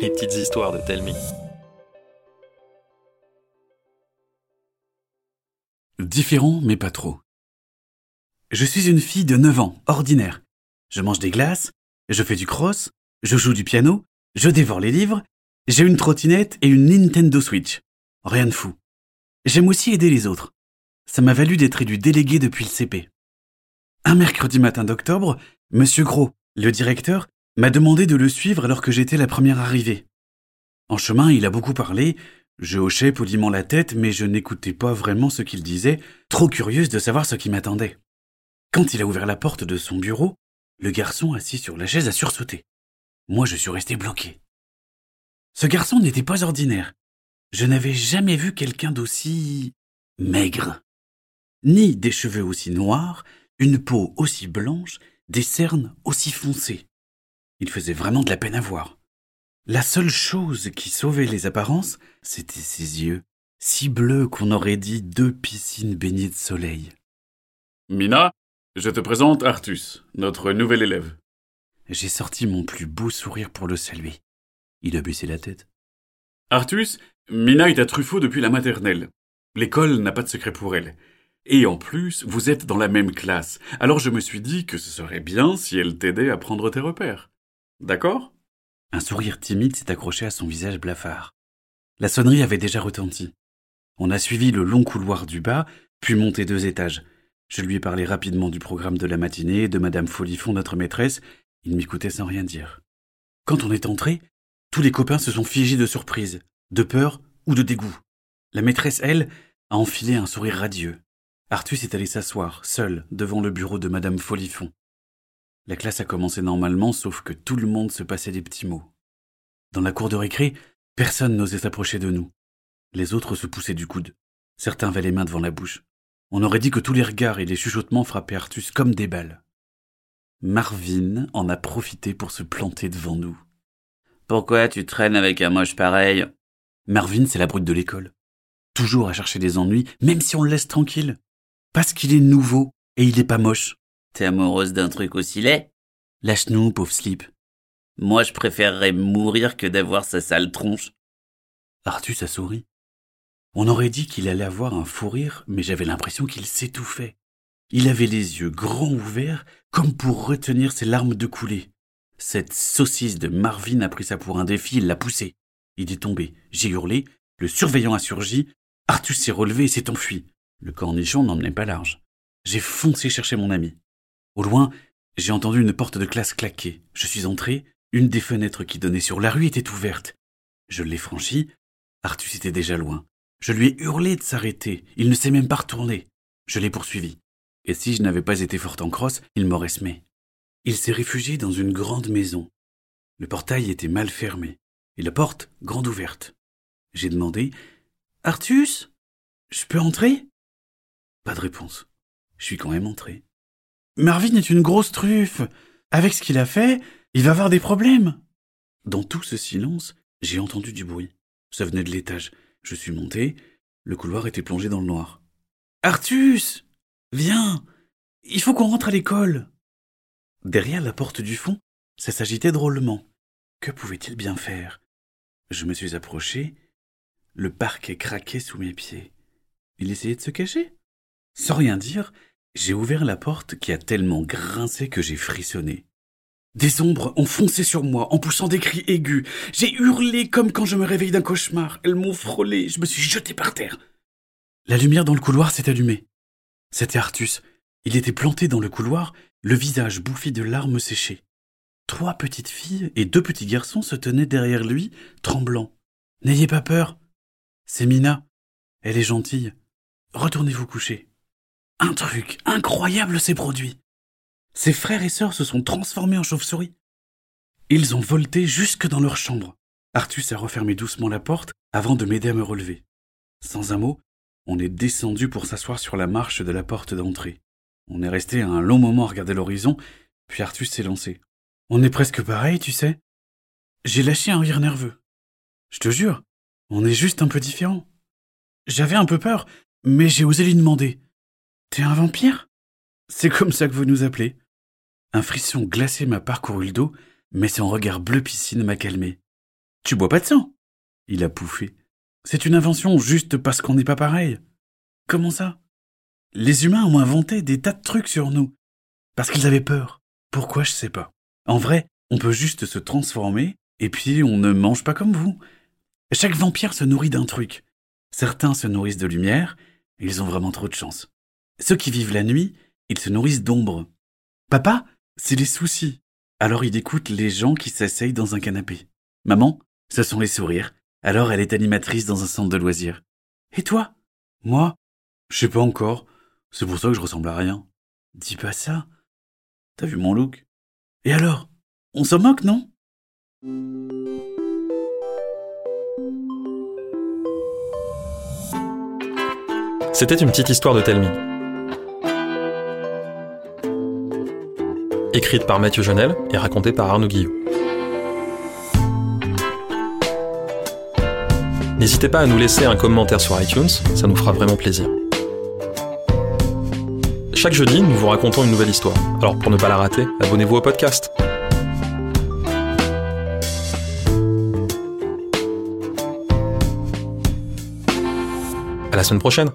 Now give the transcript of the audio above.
Les petites histoires de Telmi. Différent, mais pas trop. Je suis une fille de 9 ans, ordinaire. Je mange des glaces, je fais du cross, je joue du piano, je dévore les livres, j'ai une trottinette et une Nintendo Switch. Rien de fou. J'aime aussi aider les autres. Ça m'a valu d'être élu délégué depuis le CP. Un mercredi matin d'octobre, Monsieur Gros, le directeur, m'a demandé de le suivre alors que j'étais la première arrivée. En chemin, il a beaucoup parlé, je hochais poliment la tête, mais je n'écoutais pas vraiment ce qu'il disait, trop curieuse de savoir ce qui m'attendait. Quand il a ouvert la porte de son bureau, le garçon assis sur la chaise a sursauté. Moi, je suis resté bloqué. Ce garçon n'était pas ordinaire. Je n'avais jamais vu quelqu'un d'aussi maigre. Ni des cheveux aussi noirs, une peau aussi blanche, des cernes aussi foncées. Il faisait vraiment de la peine à voir. La seule chose qui sauvait les apparences, c'était ses yeux, si bleus qu'on aurait dit deux piscines baignées de soleil. Mina, je te présente Artus, notre nouvel élève. J'ai sorti mon plus beau sourire pour le saluer. Il a baissé la tête. Artus, Mina est à Truffaut depuis la maternelle. L'école n'a pas de secret pour elle. Et en plus, vous êtes dans la même classe. Alors je me suis dit que ce serait bien si elle t'aidait à prendre tes repères. D'accord Un sourire timide s'est accroché à son visage blafard. La sonnerie avait déjà retenti. On a suivi le long couloir du bas, puis monté deux étages. Je lui ai parlé rapidement du programme de la matinée, de Madame Folifon, notre maîtresse. Il m'écoutait sans rien dire. Quand on est entré, tous les copains se sont figés de surprise, de peur ou de dégoût. La maîtresse, elle, a enfilé un sourire radieux. Artus est allé s'asseoir, seul, devant le bureau de Madame Folifon. La classe a commencé normalement, sauf que tout le monde se passait des petits mots. Dans la cour de récré, personne n'osait s'approcher de nous. Les autres se poussaient du coude. Certains avaient les mains devant la bouche. On aurait dit que tous les regards et les chuchotements frappaient Artus comme des balles. Marvin en a profité pour se planter devant nous. Pourquoi tu traînes avec un moche pareil? Marvin, c'est la brute de l'école. Toujours à chercher des ennuis, même si on le laisse tranquille. Parce qu'il est nouveau et il n'est pas moche. T'es amoureuse d'un truc aussi laid? Lâche-nous, pauvre slip. Moi, je préférerais mourir que d'avoir sa sale tronche. Artus a souri. On aurait dit qu'il allait avoir un fou rire, mais j'avais l'impression qu'il s'étouffait. Il avait les yeux grands ouverts, comme pour retenir ses larmes de couler. Cette saucisse de Marvin a pris ça pour un défi, il l'a poussé. Il est tombé. J'ai hurlé, le surveillant a surgi, Artus s'est relevé et s'est enfui. Le cornichon n'emmenait pas large. J'ai foncé chercher mon ami. Au loin, j'ai entendu une porte de classe claquer. Je suis entré, une des fenêtres qui donnait sur la rue était ouverte. Je l'ai franchie, Artus était déjà loin. Je lui ai hurlé de s'arrêter, il ne s'est même pas retourné. Je l'ai poursuivi. Et si je n'avais pas été fort en crosse, il m'aurait semé. Il s'est réfugié dans une grande maison. Le portail était mal fermé, et la porte grande ouverte. J'ai demandé Artus Je peux entrer? Pas de réponse. Je suis quand même entré. Marvin est une grosse truffe. Avec ce qu'il a fait, il va avoir des problèmes. Dans tout ce silence, j'ai entendu du bruit. Ça venait de l'étage. Je suis monté. Le couloir était plongé dans le noir. Artus Viens Il faut qu'on rentre à l'école. Derrière la porte du fond, ça s'agitait drôlement. Que pouvait-il bien faire? Je me suis approché. Le parquet craquait sous mes pieds. Il essayait de se cacher? Sans rien dire, j'ai ouvert la porte qui a tellement grincé que j'ai frissonné. Des ombres ont foncé sur moi en poussant des cris aigus. J'ai hurlé comme quand je me réveille d'un cauchemar. Elles m'ont frôlé, je me suis jeté par terre. La lumière dans le couloir s'est allumée. C'était Artus. Il était planté dans le couloir, le visage bouffi de larmes séchées. Trois petites filles et deux petits garçons se tenaient derrière lui, tremblants. N'ayez pas peur. C'est Mina. Elle est gentille. Retournez vous coucher. Un truc incroyable s'est produit. Ses frères et sœurs se sont transformés en chauves-souris. Ils ont volté jusque dans leur chambre. Artus a refermé doucement la porte avant de m'aider à me relever. Sans un mot, on est descendu pour s'asseoir sur la marche de la porte d'entrée. On est resté un long moment à regarder l'horizon, puis Artus s'est lancé. On est presque pareil, tu sais. J'ai lâché un rire nerveux. Je te jure, on est juste un peu différents. J'avais un peu peur, mais j'ai osé lui demander. T'es un vampire? C'est comme ça que vous nous appelez. Un frisson glacé m'a parcouru le dos, mais son regard bleu piscine m'a calmé. Tu bois pas de sang? Il a pouffé. C'est une invention juste parce qu'on n'est pas pareil. Comment ça? Les humains ont inventé des tas de trucs sur nous. Parce qu'ils avaient peur. Pourquoi, je sais pas. En vrai, on peut juste se transformer, et puis on ne mange pas comme vous. Chaque vampire se nourrit d'un truc. Certains se nourrissent de lumière, ils ont vraiment trop de chance. Ceux qui vivent la nuit, ils se nourrissent d'ombre. Papa, c'est les soucis. Alors il écoute les gens qui s'asseyent dans un canapé. Maman, ce sont les sourires. Alors elle est animatrice dans un centre de loisirs. Et toi? Moi? Je sais pas encore. C'est pour ça que je ressemble à rien. Dis pas ça. T'as vu mon look? Et alors? On s'en moque, non? C'était une petite histoire de Telmi. Écrite par Mathieu Jonel et racontée par Arnaud Guillot. N'hésitez pas à nous laisser un commentaire sur iTunes, ça nous fera vraiment plaisir. Chaque jeudi, nous vous racontons une nouvelle histoire. Alors pour ne pas la rater, abonnez-vous au podcast. À la semaine prochaine